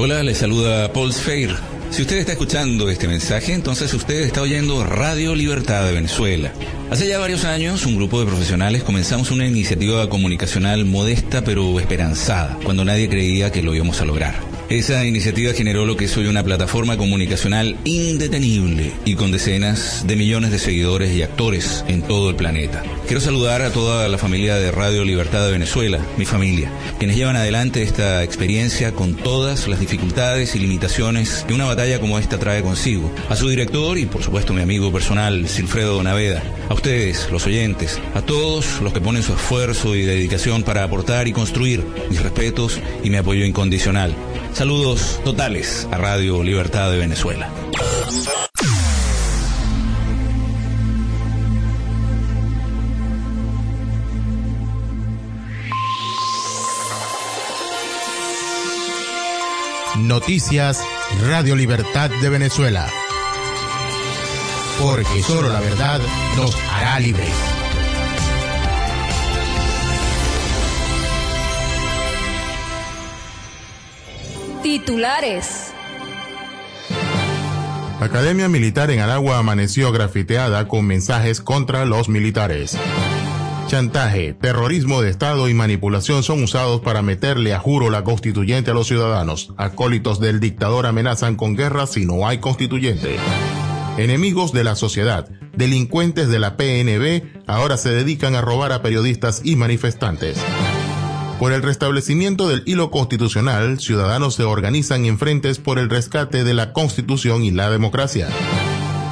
Hola, le saluda Paul Sfeir. Si usted está escuchando este mensaje, entonces usted está oyendo Radio Libertad de Venezuela. Hace ya varios años, un grupo de profesionales comenzamos una iniciativa comunicacional modesta pero esperanzada, cuando nadie creía que lo íbamos a lograr. Esa iniciativa generó lo que es hoy una plataforma comunicacional indetenible y con decenas de millones de seguidores y actores en todo el planeta. Quiero saludar a toda la familia de Radio Libertad de Venezuela, mi familia, quienes llevan adelante esta experiencia con todas las dificultades y limitaciones que una batalla como esta trae consigo. A su director y por supuesto mi amigo personal, Silfredo Naveda. A ustedes, los oyentes, a todos los que ponen su esfuerzo y dedicación para aportar y construir mis respetos y mi apoyo incondicional. Saludos totales a Radio Libertad de Venezuela. Noticias Radio Libertad de Venezuela. Porque solo la verdad nos hará libres. Titulares. Academia Militar en Aragua amaneció grafiteada con mensajes contra los militares. Chantaje, terrorismo de Estado y manipulación son usados para meterle a juro la constituyente a los ciudadanos. Acólitos del dictador amenazan con guerra si no hay constituyente. Enemigos de la sociedad, delincuentes de la PNB, ahora se dedican a robar a periodistas y manifestantes. Por el restablecimiento del hilo constitucional, ciudadanos se organizan en frentes por el rescate de la Constitución y la democracia.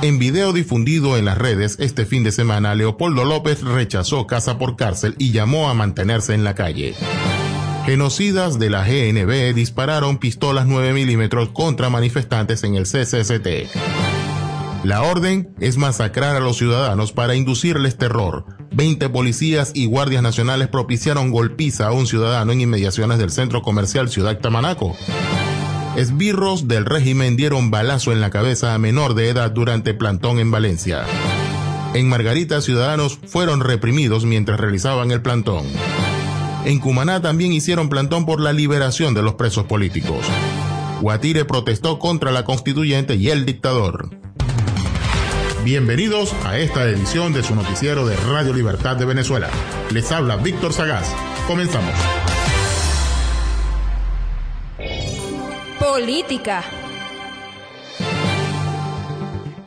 En video difundido en las redes este fin de semana, Leopoldo López rechazó casa por cárcel y llamó a mantenerse en la calle. Genocidas de la GNB dispararon pistolas 9 milímetros contra manifestantes en el CCCT. La orden es masacrar a los ciudadanos para inducirles terror. 20 policías y guardias nacionales propiciaron golpiza a un ciudadano en inmediaciones del centro comercial Ciudad Tamanaco. Esbirros del régimen dieron balazo en la cabeza a menor de edad durante plantón en Valencia. En Margarita, ciudadanos fueron reprimidos mientras realizaban el plantón. En Cumaná también hicieron plantón por la liberación de los presos políticos. Guatire protestó contra la constituyente y el dictador. Bienvenidos a esta edición de su noticiero de Radio Libertad de Venezuela. Les habla Víctor Sagaz. Comenzamos. Política.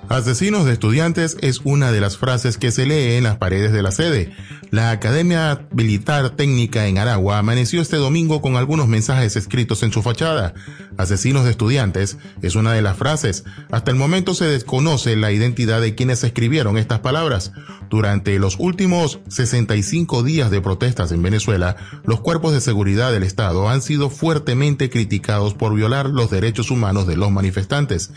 Asesinos de estudiantes es una de las frases que se lee en las paredes de la sede. La Academia Militar Técnica en Aragua amaneció este domingo con algunos mensajes escritos en su fachada. Asesinos de estudiantes es una de las frases. Hasta el momento se desconoce la identidad de quienes escribieron estas palabras. Durante los últimos 65 días de protestas en Venezuela, los cuerpos de seguridad del Estado han sido fuertemente criticados por violar los derechos humanos de los manifestantes.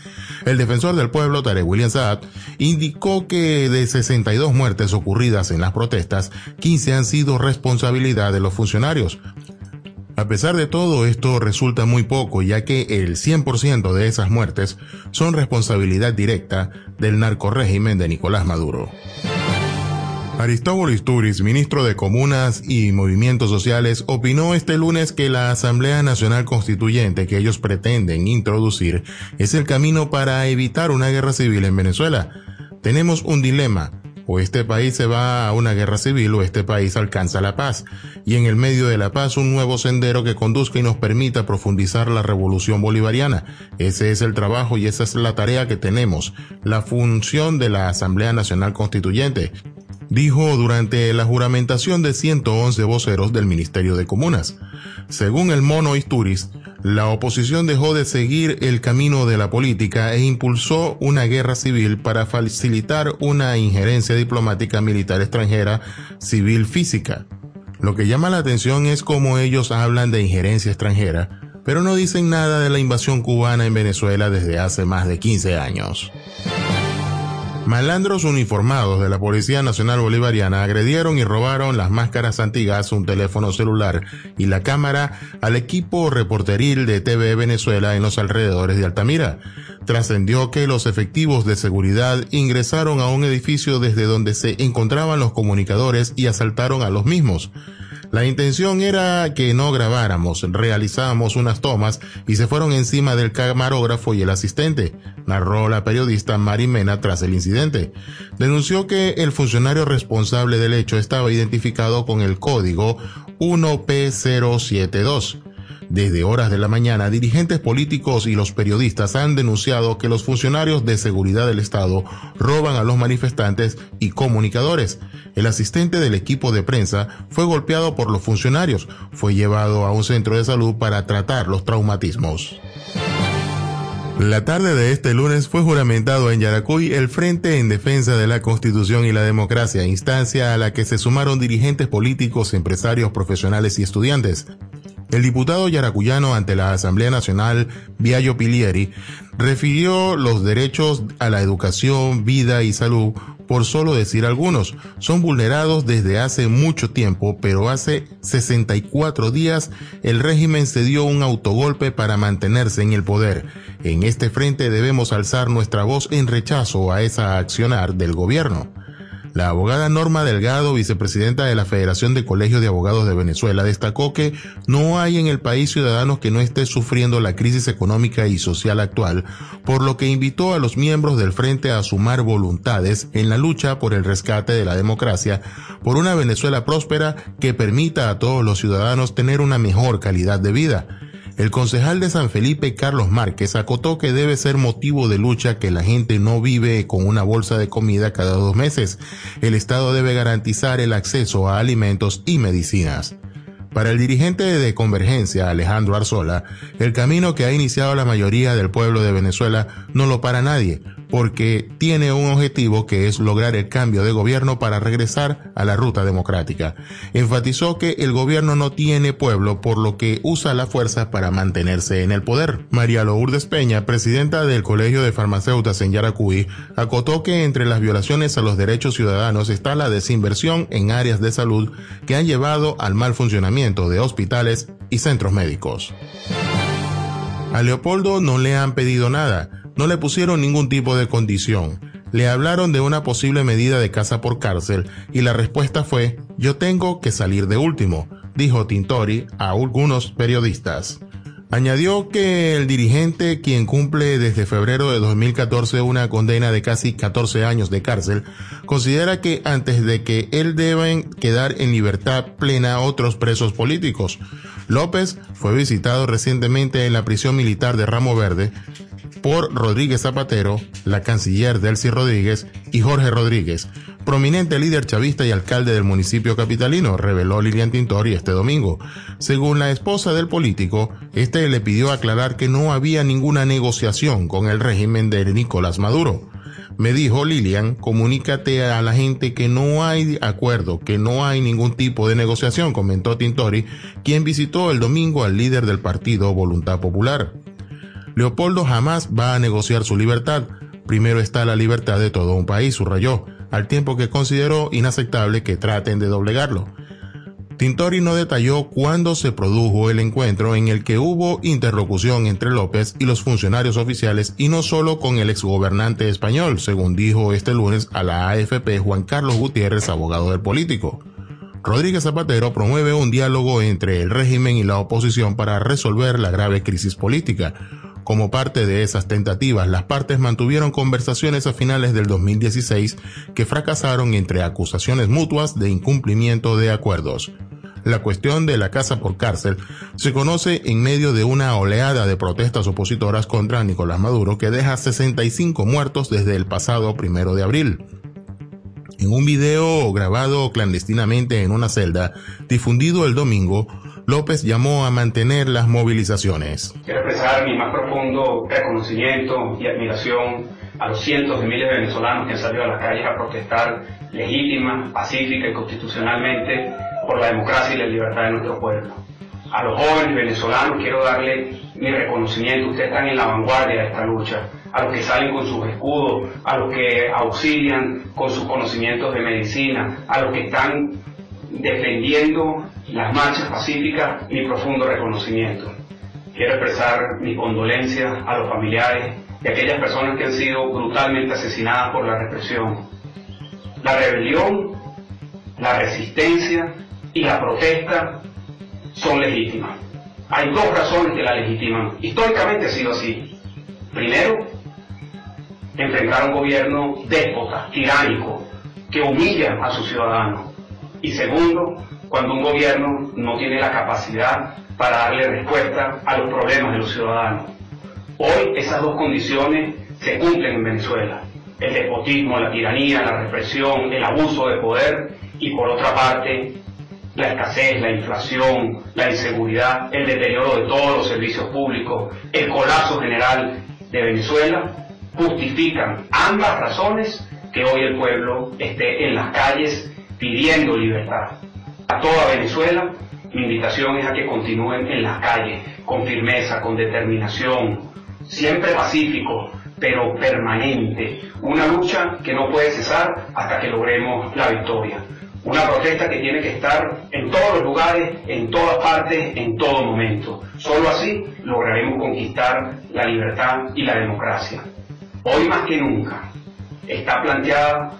El defensor del pueblo, Tarek William Saad, indicó que de 62 muertes ocurridas en las protestas, 15 han sido responsabilidad de los funcionarios. A pesar de todo, esto resulta muy poco, ya que el 100% de esas muertes son responsabilidad directa del narcorrégimen de Nicolás Maduro. Aristóbulo Isturiz, ministro de Comunas y Movimientos Sociales, opinó este lunes que la Asamblea Nacional Constituyente que ellos pretenden introducir es el camino para evitar una guerra civil en Venezuela. Tenemos un dilema. O este país se va a una guerra civil o este país alcanza la paz. Y en el medio de la paz un nuevo sendero que conduzca y nos permita profundizar la revolución bolivariana. Ese es el trabajo y esa es la tarea que tenemos. La función de la Asamblea Nacional Constituyente dijo durante la juramentación de 111 voceros del Ministerio de Comunas. Según el mono Isturiz, la oposición dejó de seguir el camino de la política e impulsó una guerra civil para facilitar una injerencia diplomática militar extranjera civil física. Lo que llama la atención es cómo ellos hablan de injerencia extranjera, pero no dicen nada de la invasión cubana en Venezuela desde hace más de 15 años. Malandros uniformados de la Policía Nacional Bolivariana agredieron y robaron las máscaras antiguas, un teléfono celular y la cámara al equipo reporteril de TV Venezuela en los alrededores de Altamira. Trascendió que los efectivos de seguridad ingresaron a un edificio desde donde se encontraban los comunicadores y asaltaron a los mismos. La intención era que no grabáramos, realizábamos unas tomas y se fueron encima del camarógrafo y el asistente, narró la periodista Marimena tras el incidente. Denunció que el funcionario responsable del hecho estaba identificado con el código 1P072 desde horas de la mañana, dirigentes políticos y los periodistas han denunciado que los funcionarios de seguridad del Estado roban a los manifestantes y comunicadores. El asistente del equipo de prensa fue golpeado por los funcionarios, fue llevado a un centro de salud para tratar los traumatismos. La tarde de este lunes fue juramentado en Yaracuy el Frente en Defensa de la Constitución y la Democracia, instancia a la que se sumaron dirigentes políticos, empresarios, profesionales y estudiantes. El diputado yaracuyano ante la Asamblea Nacional, Viallo Pilieri, refirió los derechos a la educación, vida y salud, por solo decir algunos, son vulnerados desde hace mucho tiempo, pero hace 64 días el régimen se dio un autogolpe para mantenerse en el poder. En este frente debemos alzar nuestra voz en rechazo a esa accionar del gobierno. La abogada Norma Delgado, vicepresidenta de la Federación de Colegios de Abogados de Venezuela, destacó que no hay en el país ciudadanos que no esté sufriendo la crisis económica y social actual, por lo que invitó a los miembros del frente a sumar voluntades en la lucha por el rescate de la democracia, por una Venezuela próspera que permita a todos los ciudadanos tener una mejor calidad de vida. El concejal de San Felipe, Carlos Márquez, acotó que debe ser motivo de lucha que la gente no vive con una bolsa de comida cada dos meses. El Estado debe garantizar el acceso a alimentos y medicinas. Para el dirigente de Convergencia, Alejandro Arzola, el camino que ha iniciado la mayoría del pueblo de Venezuela no lo para nadie, porque tiene un objetivo que es lograr el cambio de gobierno para regresar a la ruta democrática. Enfatizó que el gobierno no tiene pueblo, por lo que usa la fuerza para mantenerse en el poder. María Lourdes Peña, presidenta del Colegio de Farmacéutas en Yaracuy, acotó que entre las violaciones a los derechos ciudadanos está la desinversión en áreas de salud que han llevado al mal funcionamiento de hospitales y centros médicos. A Leopoldo no le han pedido nada no le pusieron ningún tipo de condición. Le hablaron de una posible medida de casa por cárcel y la respuesta fue, yo tengo que salir de último, dijo Tintori a algunos periodistas. Añadió que el dirigente, quien cumple desde febrero de 2014 una condena de casi 14 años de cárcel, considera que antes de que él deben quedar en libertad plena otros presos políticos. López fue visitado recientemente en la prisión militar de Ramo Verde por Rodríguez Zapatero, la canciller Delcy Rodríguez y Jorge Rodríguez, prominente líder chavista y alcalde del municipio capitalino, reveló Lilian Tintori este domingo. Según la esposa del político, este le pidió aclarar que no había ninguna negociación con el régimen de Nicolás Maduro. Me dijo Lilian, comunícate a la gente que no hay acuerdo, que no hay ningún tipo de negociación, comentó Tintori, quien visitó el domingo al líder del partido Voluntad Popular. Leopoldo jamás va a negociar su libertad. Primero está la libertad de todo un país, subrayó, al tiempo que consideró inaceptable que traten de doblegarlo. Tintori no detalló cuándo se produjo el encuentro en el que hubo interlocución entre López y los funcionarios oficiales y no solo con el exgobernante español, según dijo este lunes a la AFP Juan Carlos Gutiérrez, abogado del político. Rodríguez Zapatero promueve un diálogo entre el régimen y la oposición para resolver la grave crisis política, como parte de esas tentativas, las partes mantuvieron conversaciones a finales del 2016 que fracasaron entre acusaciones mutuas de incumplimiento de acuerdos. La cuestión de la casa por cárcel se conoce en medio de una oleada de protestas opositoras contra Nicolás Maduro que deja 65 muertos desde el pasado primero de abril. En un video grabado clandestinamente en una celda, difundido el domingo, López llamó a mantener las movilizaciones. Quiero expresar mi más profundo reconocimiento y admiración a los cientos de miles de venezolanos que han salido a las calles a protestar legítima, pacífica y constitucionalmente por la democracia y la libertad de nuestro pueblo. A los jóvenes venezolanos quiero darle mi reconocimiento, ustedes están en la vanguardia de esta lucha, a los que salen con sus escudos, a los que auxilian con sus conocimientos de medicina, a los que están defendiendo las marchas pacíficas, mi profundo reconocimiento. Quiero expresar mi condolencia a los familiares de aquellas personas que han sido brutalmente asesinadas por la represión. La rebelión, la resistencia y la protesta son legítimas. Hay dos razones que la legitiman. Históricamente ha sido así. Primero, enfrentar a un gobierno déspota, tiránico, que humilla a sus ciudadanos. Y segundo, cuando un gobierno no tiene la capacidad para darle respuesta a los problemas de los ciudadanos. Hoy esas dos condiciones se cumplen en Venezuela. El despotismo, la tiranía, la represión, el abuso de poder y por otra parte la escasez, la inflación, la inseguridad, el deterioro de todos los servicios públicos, el colapso general de Venezuela, justifican ambas razones que hoy el pueblo esté en las calles pidiendo libertad. A toda Venezuela, mi invitación es a que continúen en las calles con firmeza, con determinación, siempre pacífico, pero permanente. Una lucha que no puede cesar hasta que logremos la victoria. Una protesta que tiene que estar en todos los lugares, en todas partes, en todo momento. Solo así lograremos conquistar la libertad y la democracia. Hoy más que nunca está planteada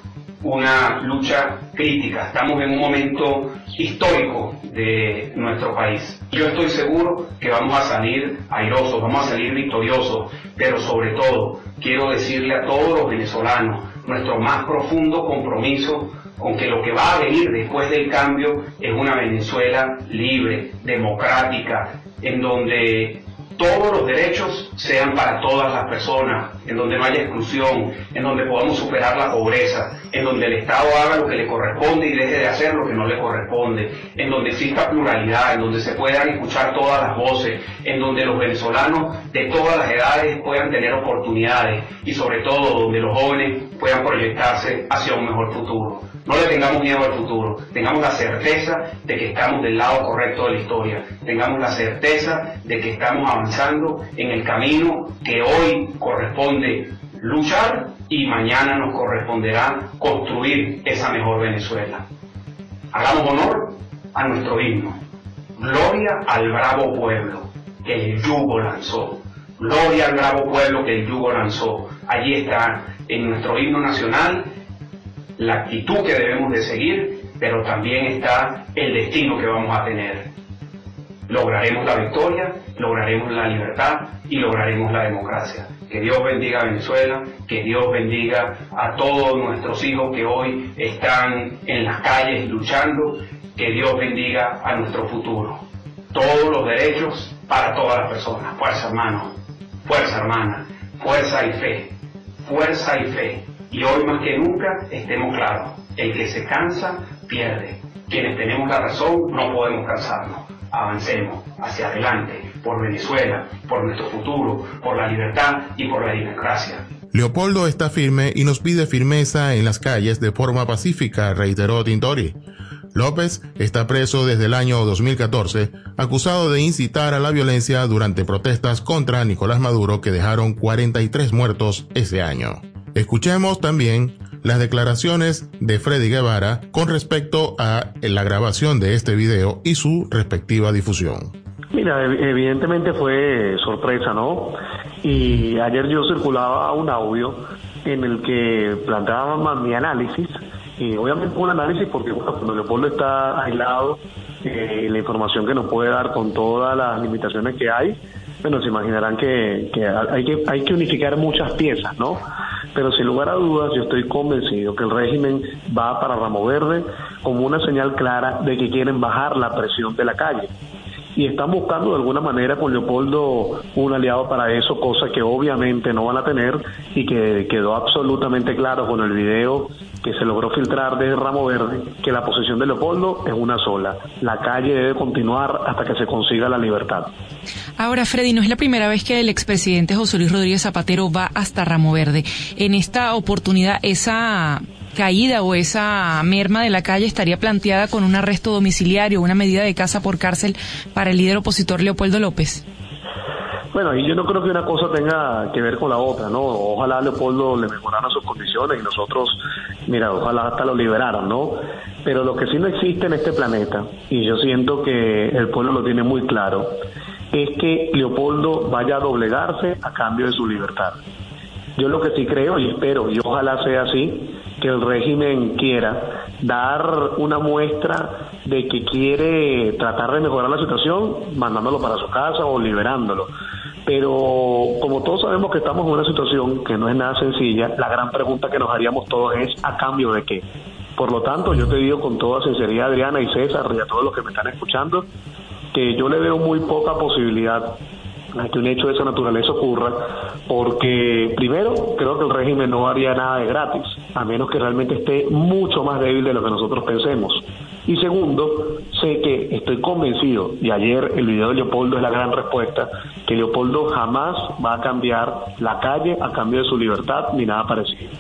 una lucha crítica. Estamos en un momento histórico de nuestro país. Yo estoy seguro que vamos a salir airosos, vamos a salir victoriosos, pero sobre todo quiero decirle a todos los venezolanos nuestro más profundo compromiso con que lo que va a venir después del cambio es una Venezuela libre, democrática, en donde todos los derechos sean para todas las personas, en donde no haya exclusión, en donde podamos superar la pobreza, en donde el Estado haga lo que le corresponde y deje de hacer lo que no le corresponde, en donde exista pluralidad, en donde se puedan escuchar todas las voces, en donde los venezolanos de todas las edades puedan tener oportunidades y sobre todo donde los jóvenes puedan proyectarse hacia un mejor futuro. No le tengamos miedo al futuro, tengamos la certeza de que estamos del lado correcto de la historia, tengamos la certeza de que estamos avanzando en el camino que hoy corresponde luchar y mañana nos corresponderá construir esa mejor Venezuela. Hagamos honor a nuestro himno. Gloria al bravo pueblo que el yugo lanzó. Gloria al bravo pueblo que el yugo lanzó. Allí está en nuestro himno nacional la actitud que debemos de seguir, pero también está el destino que vamos a tener. Lograremos la victoria, lograremos la libertad y lograremos la democracia. Que Dios bendiga a Venezuela, que Dios bendiga a todos nuestros hijos que hoy están en las calles luchando, que Dios bendiga a nuestro futuro. Todos los derechos para todas las personas. Fuerza hermano, fuerza hermana, fuerza y fe, fuerza y fe. Y hoy más que nunca estemos claros, el que se cansa pierde. Quienes tenemos la razón no podemos cansarnos. Avancemos hacia adelante por Venezuela, por nuestro futuro, por la libertad y por la democracia. Leopoldo está firme y nos pide firmeza en las calles de forma pacífica, reiteró Tintori. López está preso desde el año 2014, acusado de incitar a la violencia durante protestas contra Nicolás Maduro que dejaron 43 muertos ese año. Escuchemos también las declaraciones de Freddy Guevara con respecto a la grabación de este video y su respectiva difusión. Mira, evidentemente fue sorpresa, ¿no? Y ayer yo circulaba un audio en el que planteaba mi análisis, y obviamente un análisis porque cuando Leopoldo está aislado, eh, la información que nos puede dar con todas las limitaciones que hay, bueno, se imaginarán que, hay que hay que unificar muchas piezas, ¿no? Pero sin lugar a dudas, yo estoy convencido que el régimen va para Ramo Verde como una señal clara de que quieren bajar la presión de la calle. Y están buscando de alguna manera con Leopoldo un aliado para eso, cosa que obviamente no van a tener y que quedó absolutamente claro con el video que se logró filtrar de Ramo Verde que la posición de Leopoldo es una sola. La calle debe continuar hasta que se consiga la libertad. Ahora, Freddy, no es la primera vez que el expresidente José Luis Rodríguez Zapatero va hasta Ramo Verde. En esta oportunidad, esa caída o esa merma de la calle estaría planteada con un arresto domiciliario, una medida de casa por cárcel para el líder opositor Leopoldo López. Bueno, y yo no creo que una cosa tenga que ver con la otra, ¿no? Ojalá Leopoldo le mejorara sus condiciones y nosotros, mira, ojalá hasta lo liberaran, ¿no? Pero lo que sí no existe en este planeta, y yo siento que el pueblo lo tiene muy claro, es que Leopoldo vaya a doblegarse a cambio de su libertad. Yo lo que sí creo y espero, y ojalá sea así, que el régimen quiera dar una muestra de que quiere tratar de mejorar la situación mandándolo para su casa o liberándolo. Pero como todos sabemos que estamos en una situación que no es nada sencilla, la gran pregunta que nos haríamos todos es ¿a cambio de qué? Por lo tanto, yo te digo con toda sinceridad, Adriana y César, y a todos los que me están escuchando, que yo le veo muy poca posibilidad a que un hecho de esa naturaleza ocurra, porque primero creo que el régimen no haría nada de gratis, a menos que realmente esté mucho más débil de lo que nosotros pensemos. Y segundo, sé que estoy convencido, y ayer el video de Leopoldo es la gran respuesta, que Leopoldo jamás va a cambiar la calle a cambio de su libertad ni nada parecido.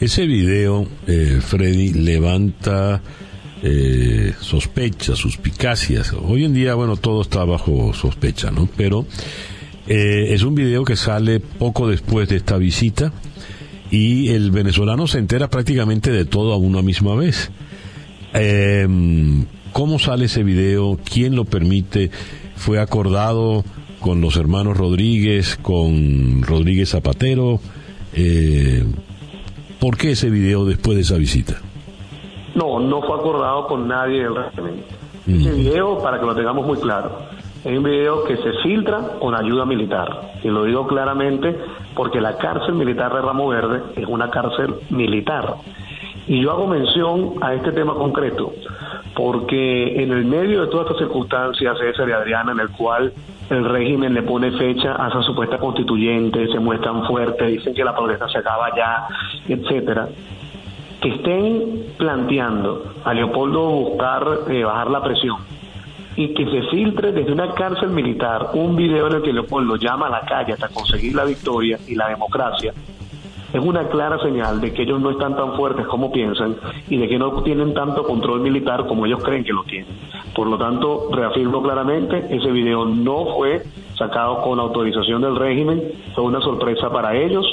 Ese video, eh, Freddy, levanta eh, sospechas, suspicacias. Hoy en día, bueno, todo está bajo sospecha, ¿no? Pero eh, es un video que sale poco después de esta visita y el venezolano se entera prácticamente de todo a una misma vez. Eh, ¿Cómo sale ese video? ¿Quién lo permite? ¿Fue acordado con los hermanos Rodríguez, con Rodríguez Zapatero? Eh, ¿Por qué ese video después de esa visita? No, no fue acordado con nadie del régimen. Ese mm. video, para que lo tengamos muy claro, es un video que se filtra con ayuda militar. Y lo digo claramente porque la cárcel militar de Ramo Verde es una cárcel militar. Y yo hago mención a este tema concreto porque en el medio de todas estas circunstancias, César y Adriana, en el cual el régimen le pone fecha a esa supuesta constituyente, se muestran fuertes, dicen que la protesta se acaba ya, etcétera, que estén planteando a Leopoldo buscar eh, bajar la presión y que se filtre desde una cárcel militar un video en el que Leopoldo llama a la calle hasta conseguir la victoria y la democracia, es una clara señal de que ellos no están tan fuertes como piensan y de que no tienen tanto control militar como ellos creen que lo tienen. Por lo tanto, reafirmo claramente, ese video no fue sacado con autorización del régimen, fue una sorpresa para ellos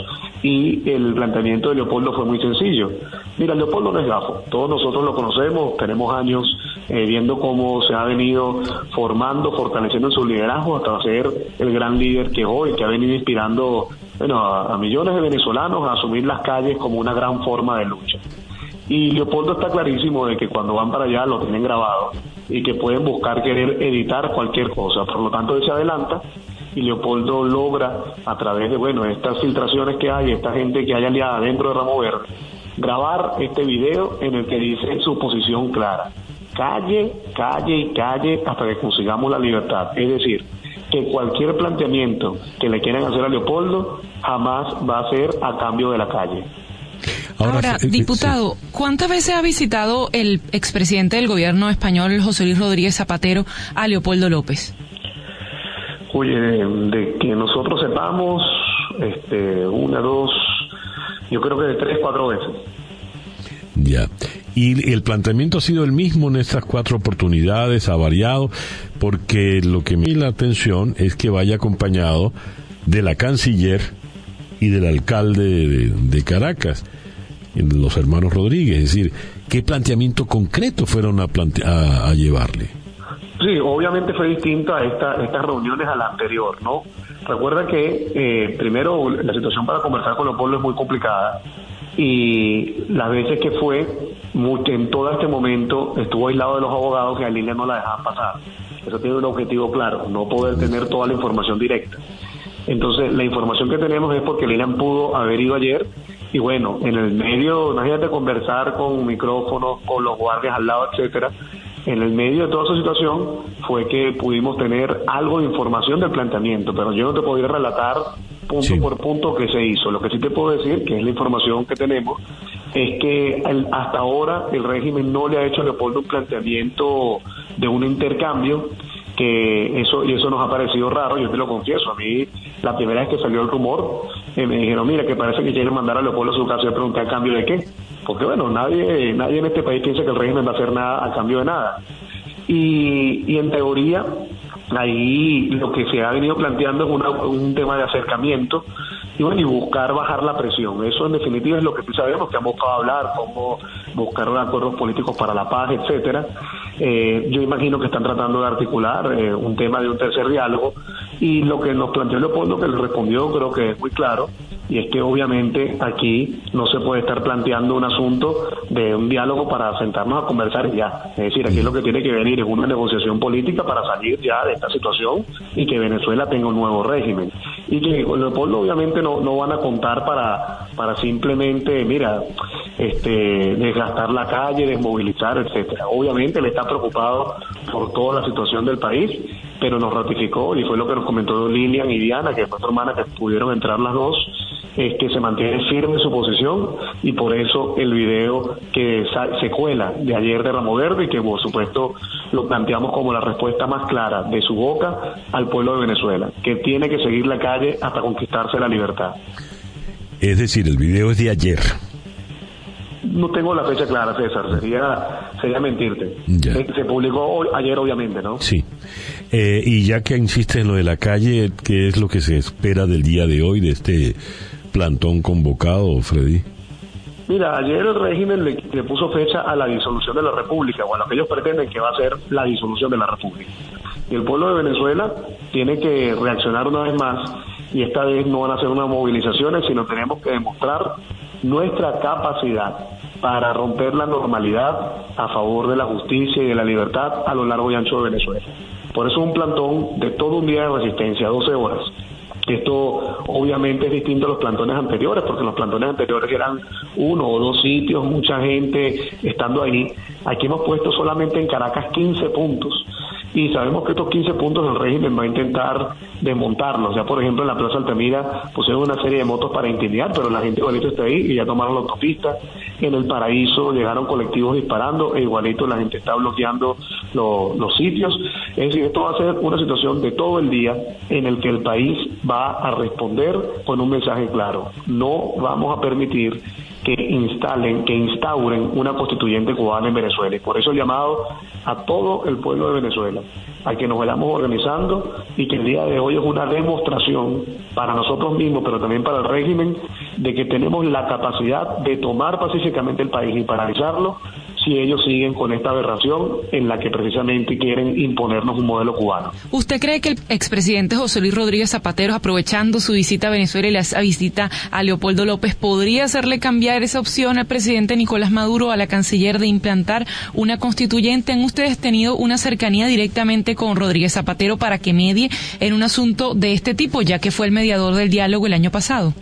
y el planteamiento de Leopoldo fue muy sencillo. Mira, Leopoldo no es gafo, todos nosotros lo conocemos, tenemos años eh, viendo cómo se ha venido formando, fortaleciendo su liderazgo hasta ser el gran líder que hoy, que ha venido inspirando bueno, a, millones de venezolanos a asumir las calles como una gran forma de lucha. Y Leopoldo está clarísimo de que cuando van para allá lo tienen grabado y que pueden buscar querer editar cualquier cosa. Por lo tanto, él se adelanta y Leopoldo logra, a través de bueno estas filtraciones que hay, esta gente que hay aliada dentro de Ramo Verde, grabar este video en el que dice su posición clara. Calle, calle y calle hasta que consigamos la libertad. Es decir, que cualquier planteamiento que le quieran hacer a Leopoldo jamás va a ser a cambio de la calle. Ahora, eh, diputado, ¿cuántas veces ha visitado el expresidente del gobierno español, José Luis Rodríguez Zapatero, a Leopoldo López? Oye, de, que nosotros sepamos, este, una, dos, yo creo que de tres, cuatro veces. Ya. Y el planteamiento ha sido el mismo en estas cuatro oportunidades, ha variado, porque lo que me llama la atención es que vaya acompañado de la canciller y del alcalde de, Caracas, los hermanos Rodríguez. Es decir, ¿qué planteamiento concreto fueron a, a, llevarle? Sí, obviamente fue distinto a estas reuniones a la anterior, ¿no? Recuerda que eh, primero la situación para conversar con los pueblos es muy complicada y las veces que fue, en todo este momento estuvo aislado de los abogados que a Lilia no la dejaban pasar. Eso tiene un objetivo claro, no poder tener toda la información directa. Entonces, la información que tenemos es porque Lilian pudo haber ido ayer y bueno, en el medio, imagínate conversar con micrófonos, con los guardias al lado, etcétera, En el medio de toda esa situación fue que pudimos tener algo de información del planteamiento, pero yo no te podría relatar punto por punto qué se hizo. Lo que sí te puedo decir, que es la información que tenemos, es que hasta ahora el régimen no le ha hecho a Leopoldo un planteamiento de un intercambio que eso y eso nos ha parecido raro, yo te lo confieso, a mí la primera vez que salió el rumor eh, me dijeron, mira, que parece que quieren mandar a Leopoldo a su casa y pregunté a cambio de qué, porque bueno, nadie nadie en este país piensa que el régimen va a hacer nada a cambio de nada. Y, y en teoría, ahí lo que se ha venido planteando es un tema de acercamiento y, bueno, y buscar bajar la presión. Eso en definitiva es lo que sabemos que han buscado hablar, cómo buscar acuerdos políticos para la paz, etcétera. Eh, yo imagino que están tratando de articular eh, un tema de un tercer diálogo y lo que nos planteó Leopoldo, que le respondió, creo que es muy claro, y es que obviamente aquí no se puede estar planteando un asunto de un diálogo para sentarnos a conversar ya. Es decir, aquí lo que tiene que venir es una negociación política para salir ya de esta situación y que Venezuela tenga un nuevo régimen. Y que Leopoldo obviamente no, no van a contar para, para simplemente, mira, este, desgastar la calle, desmovilizar, etcétera. Obviamente él está preocupado por toda la situación del país, pero nos ratificó y fue lo que nos comentó Lilian y Diana, que fue su hermana, que pudieron entrar las dos, es que se mantiene firme su posición y por eso el video que se cuela de ayer de Ramo Verde que por supuesto lo planteamos como la respuesta más clara de su boca al pueblo de Venezuela, que tiene que seguir la calle hasta conquistarse la libertad. Es decir, el video es de ayer. No tengo la fecha clara, César, sería, sería mentirte. Se publicó ayer, obviamente, ¿no? Sí. Eh, y ya que insiste en lo de la calle, ¿qué es lo que se espera del día de hoy, de este plantón convocado, Freddy? Mira, ayer el régimen le, puso fecha a la disolución de la República, o a lo que ellos pretenden que va a ser la disolución de la República. Y el pueblo de Venezuela tiene que reaccionar una vez más, y esta vez no van a ser unas movilizaciones, sino tenemos que demostrar nuestra capacidad para romper la normalidad a favor de la justicia y de la libertad a lo largo y ancho de Venezuela. Por eso un plantón de todo un día de resistencia, 12 horas, esto obviamente es distinto a los plantones anteriores, porque los plantones anteriores eran uno o dos sitios, mucha gente estando ahí. Aquí hemos puesto solamente en Caracas 15 puntos y sabemos que estos 15 puntos el régimen va a intentar desmontarlos. Ya, por ejemplo, en la Plaza Altamira pusieron una serie de motos para intimidar, pero la gente igualito está ahí y ya tomaron la autopista. En el Paraíso llegaron colectivos disparando e igualito la gente está bloqueando los sitios. Es decir, esto va a ser una situación de todo el día en el que el país va a responder con un mensaje claro. No vamos a permitir que instalen, que instauren una constituyente cubana en Venezuela. Y por eso he llamado a todo el pueblo de Venezuela a que nos vayamos organizando y que el día de hoy es una demostración para nosotros mismos, pero también para el régimen, de que tenemos la capacidad de tomar pacíficamente el país y paralizarlo si ellos siguen con esta aberración en la que precisamente quieren imponernos un modelo cubano. ¿Usted cree que el expresidente José Luis Rodríguez Zapatero, aprovechando su visita a Venezuela y la visita a Leopoldo López, podría hacerle cambiar esa opción al presidente Nicolás Maduro, a la canciller, de implantar una constituyente? ¿Han ustedes tenido una cercanía directamente con Rodríguez Zapatero para que medie en un asunto de este tipo, ya que fue el mediador del diálogo el año pasado?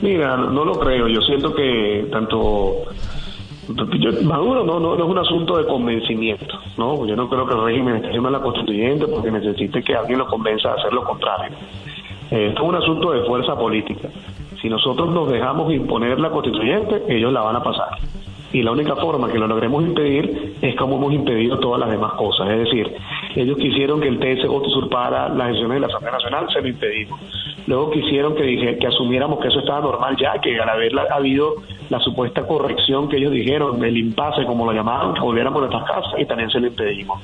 Mira, no lo creo. Yo siento que tanto Maduro no, no, es un asunto de convencimiento, ¿no? Yo no creo que el régimen esté haciendo la constituyente porque necesite que alguien lo convenza a hacer lo contrario. Eh, esto es un asunto de fuerza política. Si nosotros nos dejamos imponer la constituyente, ellos la van a pasar. Y la única forma que lo logremos impedir es como hemos impedido todas las demás cosas. Es decir, ellos quisieron que el TSO usurpara las decisiones de la Asamblea Nacional, se lo impedimos. Luego quisieron que, dije, que asumiéramos que eso estaba normal ya, que al haber habido la supuesta corrección que ellos dijeron, el impasse como lo llamaban, que volviéramos a nuestras casas y también se lo impedimos.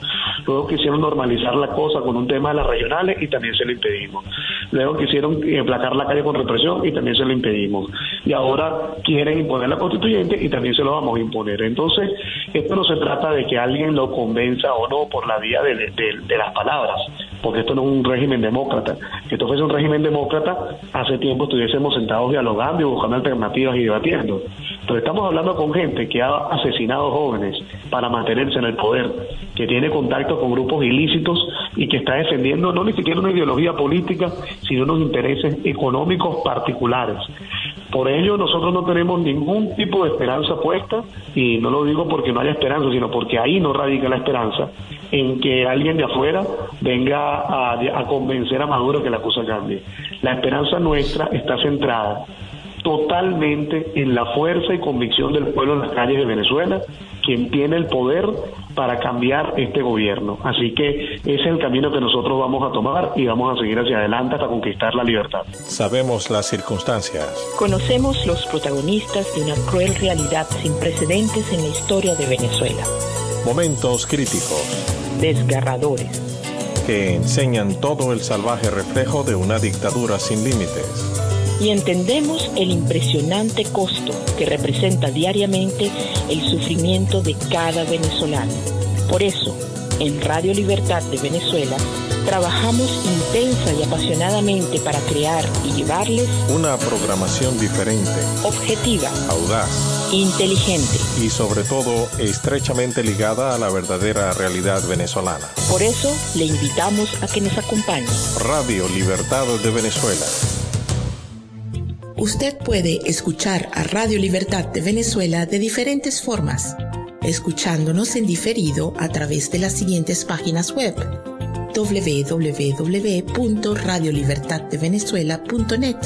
Luego quisieron normalizar la cosa con un tema de las regionales y también se lo impedimos. Luego quisieron emplacar la calle con represión y también se lo impedimos. Y ahora quieren imponer la constituyente y también se lo vamos a imponer. Entonces, esto no se trata de que alguien lo convenza o no por la vía de, de las palabras, porque esto no es un régimen demócrata. Si esto fuese un régimen demócrata, hace tiempo estuviésemos sentados dialogando y buscando alternativas y debatiendo. Pero estamos hablando con gente que ha asesinado jóvenes para mantenerse en el poder, que tiene contacto con grupos ilícitos y que está defendiendo no ni siquiera una ideología política, sino unos intereses económicos particulares. Por ello nosotros no tenemos ningún tipo de esperanza puesta, y no lo digo porque no haya esperanza, sino porque ahí no radica la esperanza, en que alguien de afuera venga a, a convencer a Maduro que la cosa cambie. La esperanza nuestra está centrada totalmente en la fuerza y convicción del pueblo en las calles de Venezuela, quien tiene el poder para cambiar este gobierno. Así que ese es el camino que nosotros vamos a tomar y vamos a seguir hacia adelante hasta conquistar la libertad. Sabemos las circunstancias. Conocemos los protagonistas de una cruel realidad sin precedentes en la historia de Venezuela. Momentos críticos. Desgarradores. Que enseñan todo el salvaje reflejo de una dictadura sin límites y entendemos el impresionante costo que representa diariamente el sufrimiento de cada venezolano. Por eso, en Radio Libertad de Venezuela, trabajamos intensa y apasionadamente para crear y llevarles una programación diferente, objetiva, audaz, inteligente y sobre todo estrechamente ligada a la verdadera realidad venezolana. Por eso le invitamos a que nos acompañe. Radio Libertad de Venezuela Usted puede escuchar a Radio Libertad de Venezuela de diferentes formas, escuchándonos en diferido a través de las siguientes páginas web www.radiolibertaddevenezuela.net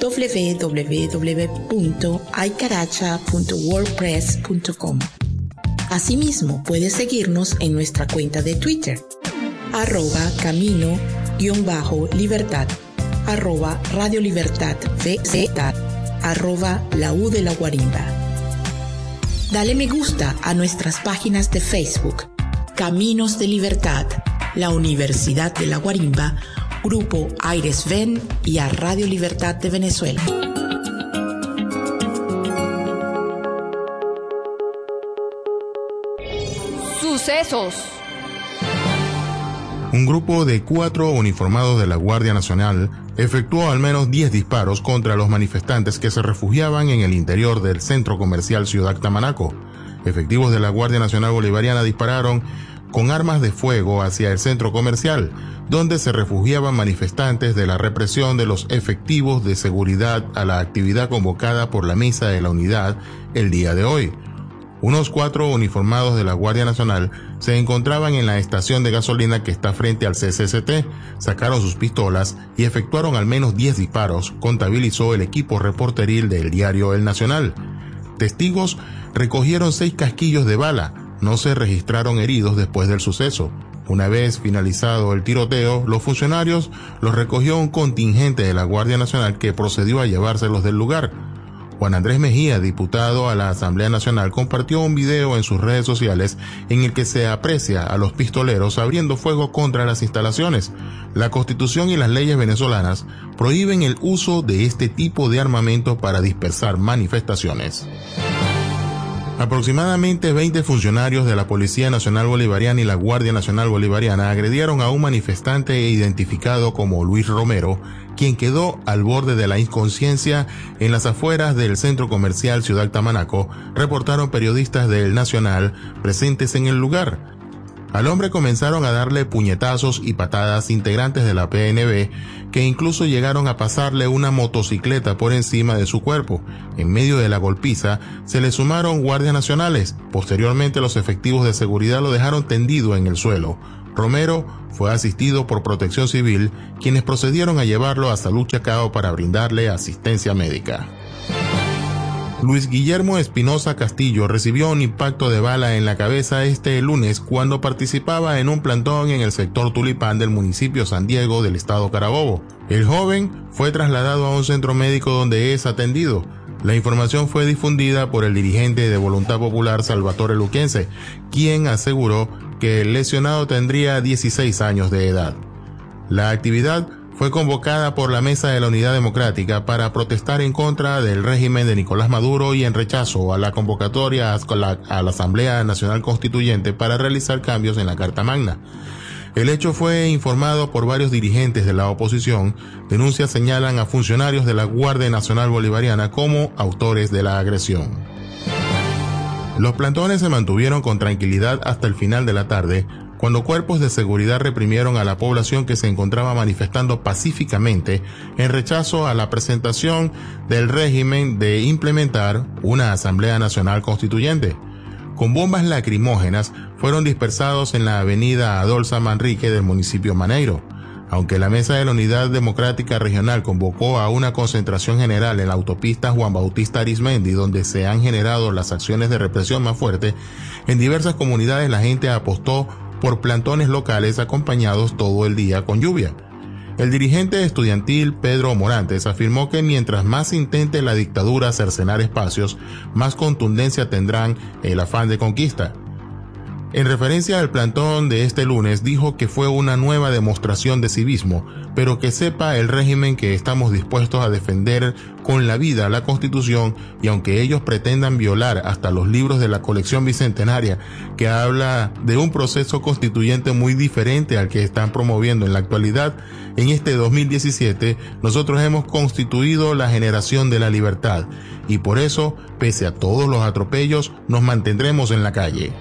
www.aicaracha.wordpress.com Asimismo, puede seguirnos en nuestra cuenta de Twitter, arroba camino-libertad arroba Radio Libertad VZ, arroba la U de la Guarimba. Dale me gusta a nuestras páginas de Facebook, Caminos de Libertad, la Universidad de la Guarimba, Grupo Aires Ven y a Radio Libertad de Venezuela. Sucesos. Un grupo de cuatro uniformados de la Guardia Nacional efectuó al menos 10 disparos contra los manifestantes que se refugiaban en el interior del centro comercial Ciudad Tamanaco. Efectivos de la Guardia Nacional Bolivariana dispararon con armas de fuego hacia el centro comercial, donde se refugiaban manifestantes de la represión de los efectivos de seguridad a la actividad convocada por la Mesa de la Unidad el día de hoy. Unos cuatro uniformados de la Guardia Nacional se encontraban en la estación de gasolina que está frente al CCCT, sacaron sus pistolas y efectuaron al menos 10 disparos, contabilizó el equipo reporteril del diario El Nacional. Testigos recogieron seis casquillos de bala, no se registraron heridos después del suceso. Una vez finalizado el tiroteo, los funcionarios los recogió un contingente de la Guardia Nacional que procedió a llevárselos del lugar. Juan Andrés Mejía, diputado a la Asamblea Nacional, compartió un video en sus redes sociales en el que se aprecia a los pistoleros abriendo fuego contra las instalaciones. La Constitución y las leyes venezolanas prohíben el uso de este tipo de armamento para dispersar manifestaciones. Aproximadamente 20 funcionarios de la Policía Nacional Bolivariana y la Guardia Nacional Bolivariana agredieron a un manifestante identificado como Luis Romero, quien quedó al borde de la inconsciencia en las afueras del centro comercial Ciudad Tamanaco, reportaron periodistas del Nacional presentes en el lugar. Al hombre comenzaron a darle puñetazos y patadas integrantes de la PNB que incluso llegaron a pasarle una motocicleta por encima de su cuerpo. En medio de la golpiza se le sumaron guardias nacionales. Posteriormente los efectivos de seguridad lo dejaron tendido en el suelo. Romero fue asistido por protección civil, quienes procedieron a llevarlo a Salud Chacao para brindarle asistencia médica. Luis Guillermo Espinosa Castillo recibió un impacto de bala en la cabeza este lunes cuando participaba en un plantón en el sector Tulipán del municipio San Diego del estado Carabobo. El joven fue trasladado a un centro médico donde es atendido. La información fue difundida por el dirigente de Voluntad Popular Salvatore Luquense, quien aseguró que el lesionado tendría 16 años de edad. La actividad fue convocada por la Mesa de la Unidad Democrática para protestar en contra del régimen de Nicolás Maduro y en rechazo a la convocatoria a la, Asamblea Nacional Constituyente para realizar cambios en la Carta Magna. El hecho fue informado por varios dirigentes de la oposición. Denuncias señalan a funcionarios de la Guardia Nacional Bolivariana como autores de la agresión. Los plantones se mantuvieron con tranquilidad hasta el final de la tarde, cuando cuerpos de seguridad reprimieron a la población que se encontraba manifestando pacíficamente en rechazo a la presentación del régimen de implementar una Asamblea Nacional Constituyente. Con bombas lacrimógenas fueron dispersados en la avenida Adolza Manrique del municipio Maneiro. Aunque la Mesa de la Unidad Democrática Regional convocó a una concentración general en la autopista Juan Bautista Arismendi, donde se han generado las acciones de represión más fuertes, en diversas comunidades la gente apostó por plantones locales acompañados todo el día con lluvia. El dirigente estudiantil Pedro Morantes afirmó que mientras más intente la dictadura cercenar espacios, más contundencia tendrán el afán de conquista. En referencia al plantón de este lunes, dijo que fue una nueva demostración de civismo, pero que sepa el régimen que estamos dispuestos a defender con la vida la Constitución y aunque ellos pretendan violar hasta los libros de la colección bicentenaria que habla de un proceso constituyente muy diferente al que están promoviendo en la actualidad, en este 2017 nosotros hemos constituido la generación de la libertad y por eso, pese a todos los atropellos, nos mantendremos en la calle.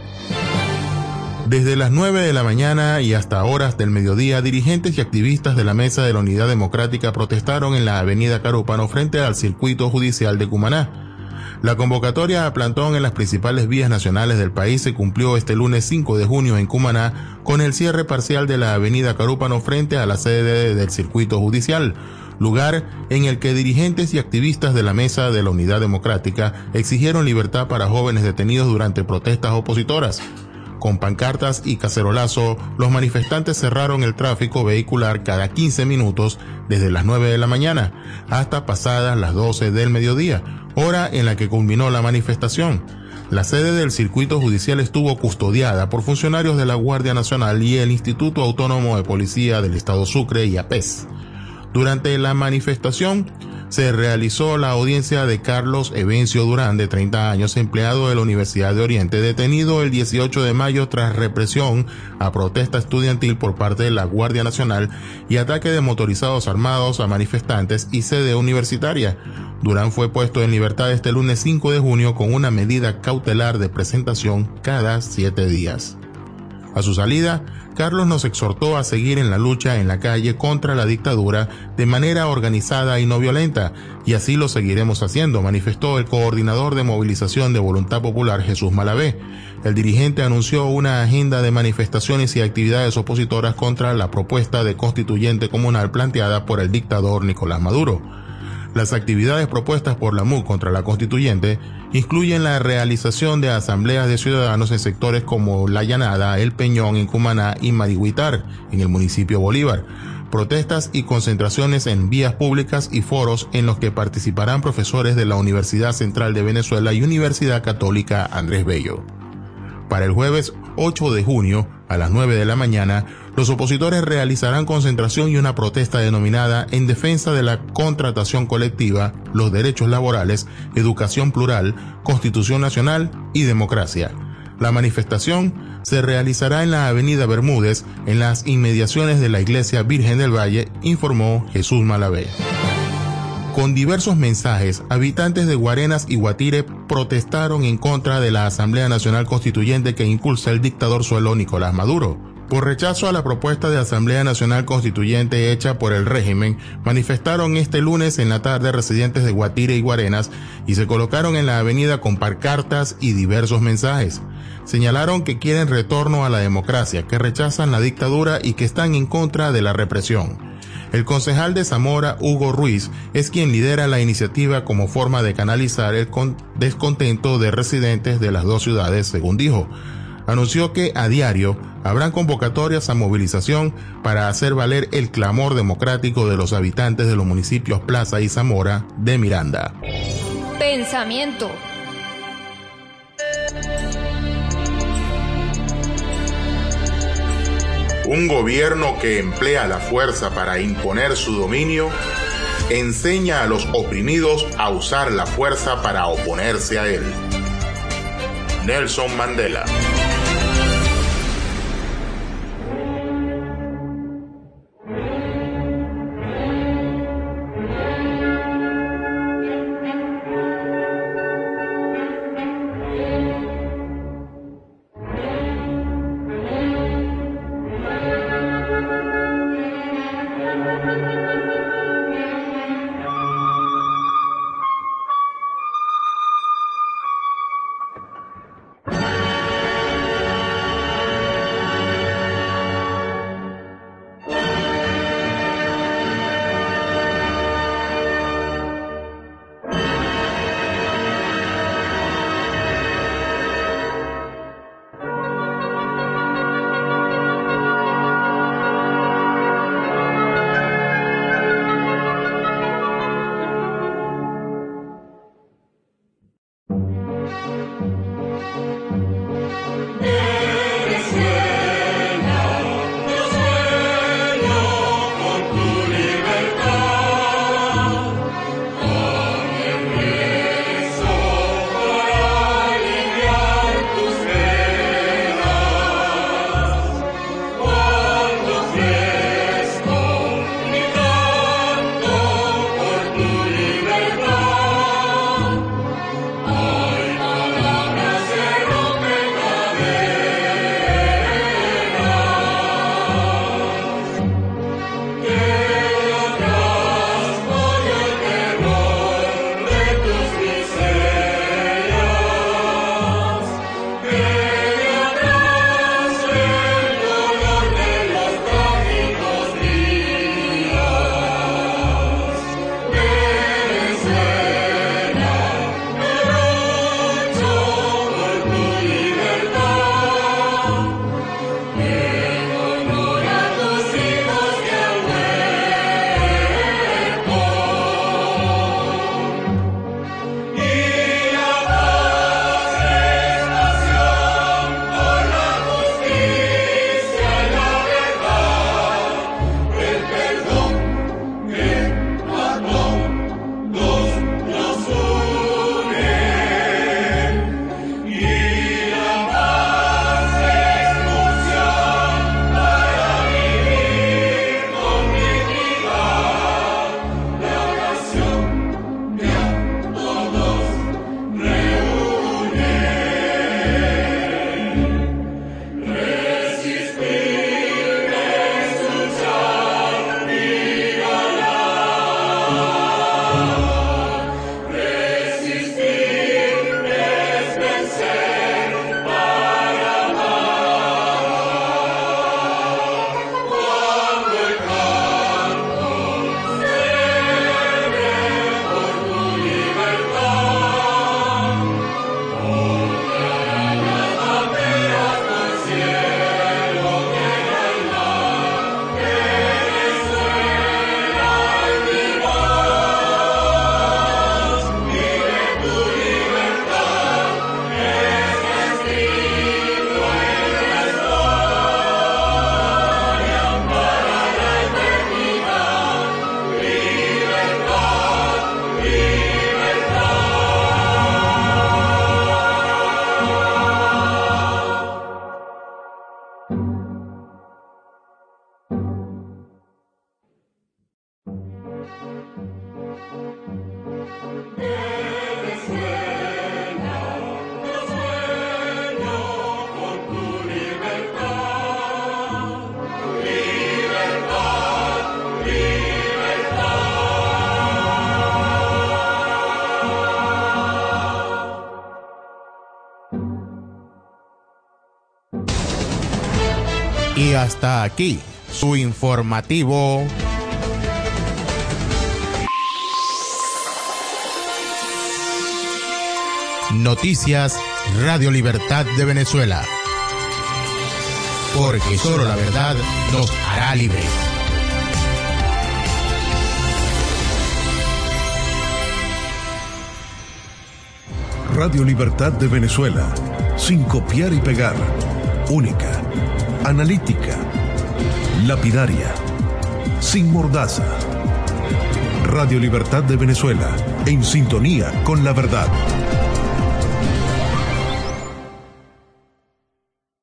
Desde las 9 de la mañana y hasta horas del mediodía, dirigentes y activistas de la Mesa de la Unidad Democrática protestaron en la avenida Carúpano frente al circuito judicial de Cumaná. La convocatoria a plantón en las principales vías nacionales del país se cumplió este lunes 5 de junio en Cumaná con el cierre parcial de la avenida Carúpano frente a la sede del circuito judicial, lugar en el que dirigentes y activistas de la Mesa de la Unidad Democrática exigieron libertad para jóvenes detenidos durante protestas opositoras. Con pancartas y cacerolazo, los manifestantes cerraron el tráfico vehicular cada 15 minutos desde las 9 de la mañana hasta pasadas las 12 del mediodía, hora en la que culminó la manifestación. La sede del circuito judicial estuvo custodiada por funcionarios de la Guardia Nacional y el Instituto Autónomo de Policía del Estado Sucre y APES. Durante la manifestación, se realizó la audiencia de Carlos Evencio Durán, de 30 años, empleado de la Universidad de Oriente, detenido el 18 de mayo tras represión a protesta estudiantil por parte de la Guardia Nacional y ataque de motorizados armados a manifestantes y sede universitaria. Durán fue puesto en libertad este lunes 5 de junio con una medida cautelar de presentación cada siete días. A su salida, Carlos nos exhortó a seguir en la lucha en la calle contra la dictadura de manera organizada y no violenta, y así lo seguiremos haciendo, manifestó el coordinador de movilización de Voluntad Popular Jesús Malavé. El dirigente anunció una agenda de manifestaciones y actividades opositoras contra la propuesta de constituyente comunal planteada por el dictador Nicolás Maduro. Las actividades propuestas por la MU contra la constituyente incluyen la realización de asambleas de ciudadanos en sectores como La Llanada, El Peñón en Cumaná y Marihuitar en el municipio Bolívar, protestas y concentraciones en vías públicas y foros en los que participarán profesores de la Universidad Central de Venezuela y Universidad Católica Andrés Bello. Para el jueves 8 de junio, a las 9 de la mañana, los opositores realizarán concentración y una protesta denominada en defensa de la contratación colectiva, los derechos laborales, educación plural, constitución nacional y democracia. La manifestación se realizará en la Avenida Bermúdez, en las inmediaciones de la Iglesia Virgen del Valle, informó Jesús Malavé. Con diversos mensajes, habitantes de Guarenas y Guatire protestaron en contra de la Asamblea Nacional Constituyente que impulsa el dictador suelo Nicolás Maduro. Por rechazo a la propuesta de Asamblea Nacional Constituyente hecha por el régimen, manifestaron este lunes en la tarde residentes de Guatire y Guarenas y se colocaron en la avenida con parcartas y diversos mensajes. Señalaron que quieren retorno a la democracia, que rechazan la dictadura y que están en contra de la represión. El concejal de Zamora, Hugo Ruiz, es quien lidera la iniciativa como forma de canalizar el descontento de residentes de las dos ciudades, según dijo. Anunció que a diario habrán convocatorias a movilización para hacer valer el clamor democrático de los habitantes de los municipios Plaza y Zamora de Miranda. Pensamiento Un gobierno que emplea la fuerza para imponer su dominio enseña a los oprimidos a usar la fuerza para oponerse a él. Nelson Mandela hasta aquí su informativo. Noticias Radio Libertad de Venezuela. Porque solo la verdad nos hará libres. Radio Libertad de Venezuela. Sin copiar y pegar. Única. Analítica. Lapidaria. Sin mordaza. Radio Libertad de Venezuela. En sintonía con la verdad.